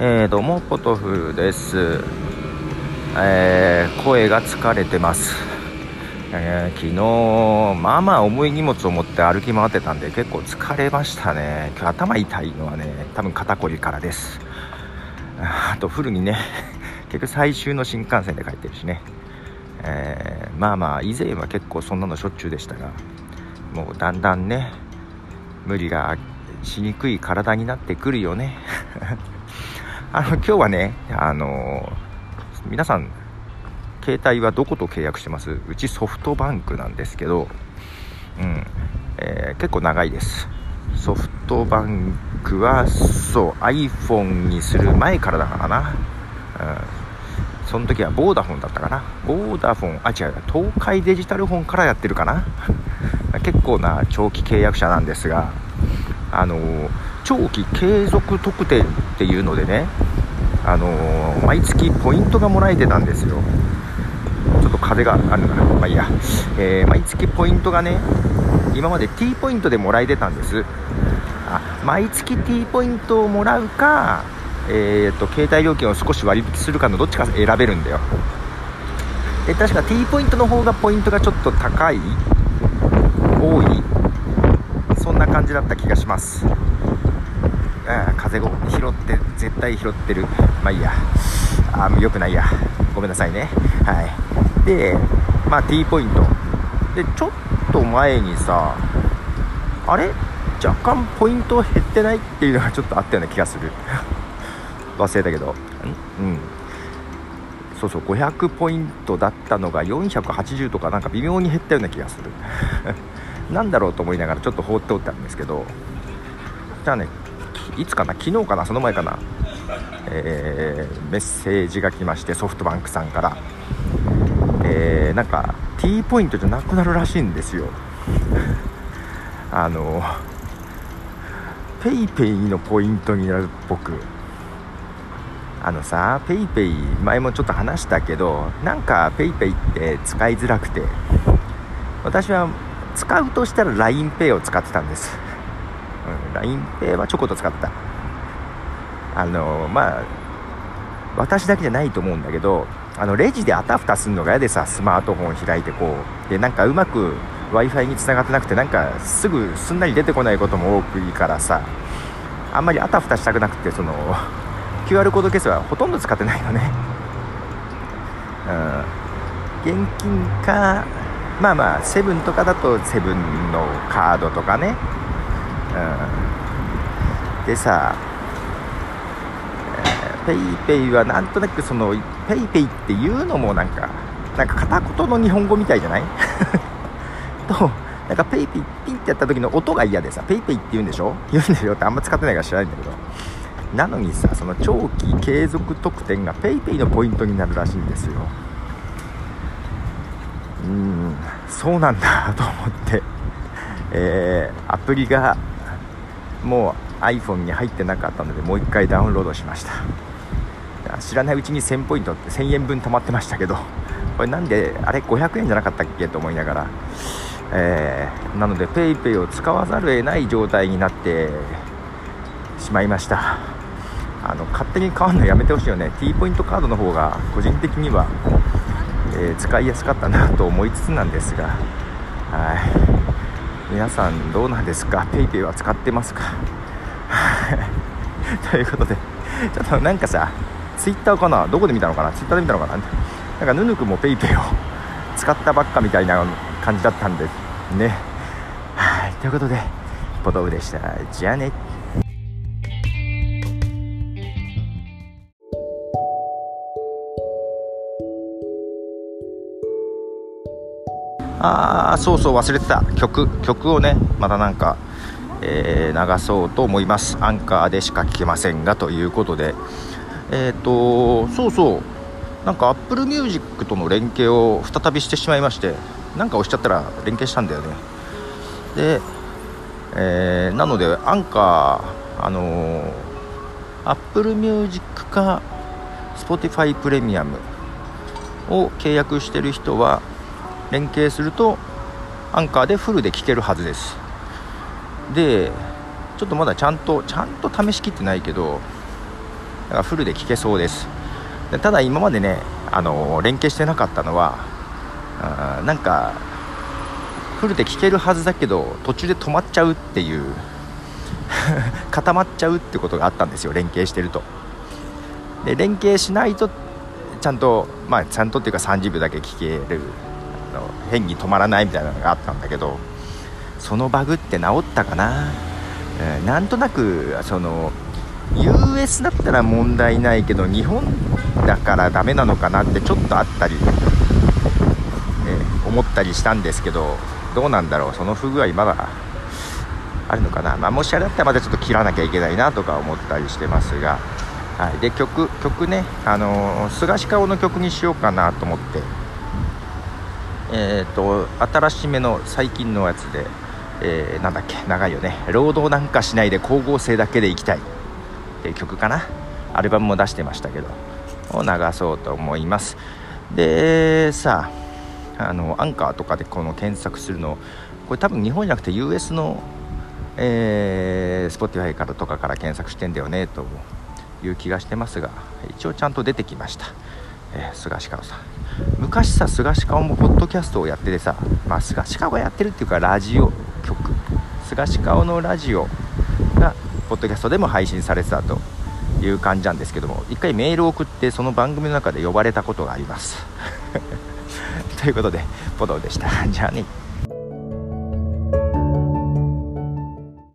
えー、どうもポトフです、えー、声が疲れてます、えー、昨日まあまあ重い荷物を持って歩き回ってたんで結構疲れましたね。今日頭痛いのはね多分肩こりからです。あとフルにね結局最終の新幹線で帰ってるしね、え、まあまあ以前は結構そんなのしょっちゅうでしたがもうだんだんね無理がしにくい体になってくるよね。あの今日はねあの皆さん携帯はどこと契約してます？うちソフトバンクなんですけど、うんえー、結構長いです。ソフトバンクはそう iPhone にする前からだからな、うん、その時はボーダフォンだったかな。ボーダフォンあ違う東海デジタルフォンからやってるかな。結構な長期契約者なんですがあの長期継続特典っていうのでねあの毎月ポイントがもらえてたんですよ。ちょっと風があるなまあいいや、えー、毎月ポイントがね今まで T ポイントでもらえてたんです。あ毎月 T ポイントをもらうかえーと、携帯料金を少し割引するかのどっちか選べるんだよ。で確か T ポイントの方がポイントがちょっと高い多いそんな感じだった気がします。風を拾って絶対拾ってる。まあいいや。あよくないや。ごめんなさいね。はい。でまあ T ポイント。でちょっと前にさあれ？若干ポイント減ってない？っていうのがちょっとあったような気がする。忘れたけど。うん。そうそう。500ポイントだったのが480とかなんか微妙に減ったような気がする。なんだろうと思いながらちょっと放っておったんですけど。じゃあねいつかな昨日かなその前かな、えー、メッセージが来ましてソフトバンクさんから、えー、なんか T ポイントじゃなくなるらしいんですよ。あの PayPay のポイントになるっぽく。あのさ PayPay 前もちょっと話したけどなんか PayPay って使いづらくて。私は使うとしたら LINEPay を使ってたんです、うん、LINEPay はちょこっと使った。あのまあ私だけじゃないと思うんだけどあのレジであたふたするのが嫌でさスマートフォン開いてこう。でなんかうまく w i f i につながってなくてなんかすぐすんなり出てこないことも多くいいからさあんまりあたふたしたくなくてその QR コードケースはほとんど使ってないのね。うん。現金かまあまあセブンとかだとセブンのカードとかね、うん、でさペイペイはなんとなくそのペイペイっていうのもなんかなんか片言の日本語みたいじゃない？となんかペイペイピンってやった時の音が嫌でさペイペイって言うんでしょ？言うんでしょってあんま使ってないから知らないんだけど。なのにさその長期継続特典が PayPay のポイントになるらしいんですよ。うんそうなんだと思って、えー、アプリがもう iPhone に入ってなかったのでもう1回ダウンロードしました。知らないうちに1000ポイントって1000円分溜まってましたけどこれなんであれ500円じゃなかったっけと思いながら、えー、なので PayPay を使わざるを得ない状態になってしまいました。あの勝手に変わるのやめてほしいよね。T ポイントカードの方が個人的にはえー、使いやすかったなと思いつつなんですが。はい。皆さんどうなんですか？PayPay は使ってますか？ということでちょっとなんかさ Twitter かな？どこで見たのかな？Twitter で見たのかな？なんかぬぬくも PayPay を使ったばっかみたいな感じだったんでね。はい。ということでポトフでした。じゃあね。ああそうそう忘れてた曲曲をねまたなんか、えー、流そうと思います。アンカーでしか聴けませんがということで。えっ、ー、とそうそう。なんか Apple Music との連携を再びしてしまいましてなんか押しちゃったら連携したんだよね。で、えー、なのでアンカーあのー、Apple Music か Spotify プレミアムを契約してる人は連携するとアンカーでフルで聴けるはずです。でちょっとまだちゃんとちゃんと試しきってないけどだからフルで聴けそうです。でただ今までねあの連携してなかったのはあなんかフルで聴けるはずだけど途中で止まっちゃうっていう 固まっちゃうってことがあったんですよ連携してると。で連携しないとちゃんとまあちゃんとっていうか30秒だけ聴ける。の変に止まらないみたいなのがあったんだけどそのバグって治ったかな、えー、なんとなくその US だったら問題ないけど日本だからダメなのかなってちょっとあったり、え、思ったりしたんですけどどうなんだろう？その不具合まだあるのかな、まあ、もしあれだったらまたちょっと切らなきゃいけないなとか思ったりしてますが、はい、で曲曲ね、あのー、菅氏顔の曲にしようかなと思って。えーと、新しめの最近のやつで、えー、なんだっけ長いよね。労働なんかしないで光合成だけでいきたい。って曲かな？アルバムも出してましたけどを流そうと思います。でさあのアンカーとかでこの検索するのこれ多分日本じゃなくて US の、えー、Spotify からとかから検索してんだよねという気がしてますが一応ちゃんと出てきました、えー、菅氏川さん。昔さ菅氏川もポッドキャストをやっててさまあ菅氏川がやってるっていうかラジオ局。菅氏川のラジオがポッドキャストでも配信されてたという感じなんですけども一回メールを送ってその番組の中で呼ばれたことがあります。ということでポドでした。じゃあね。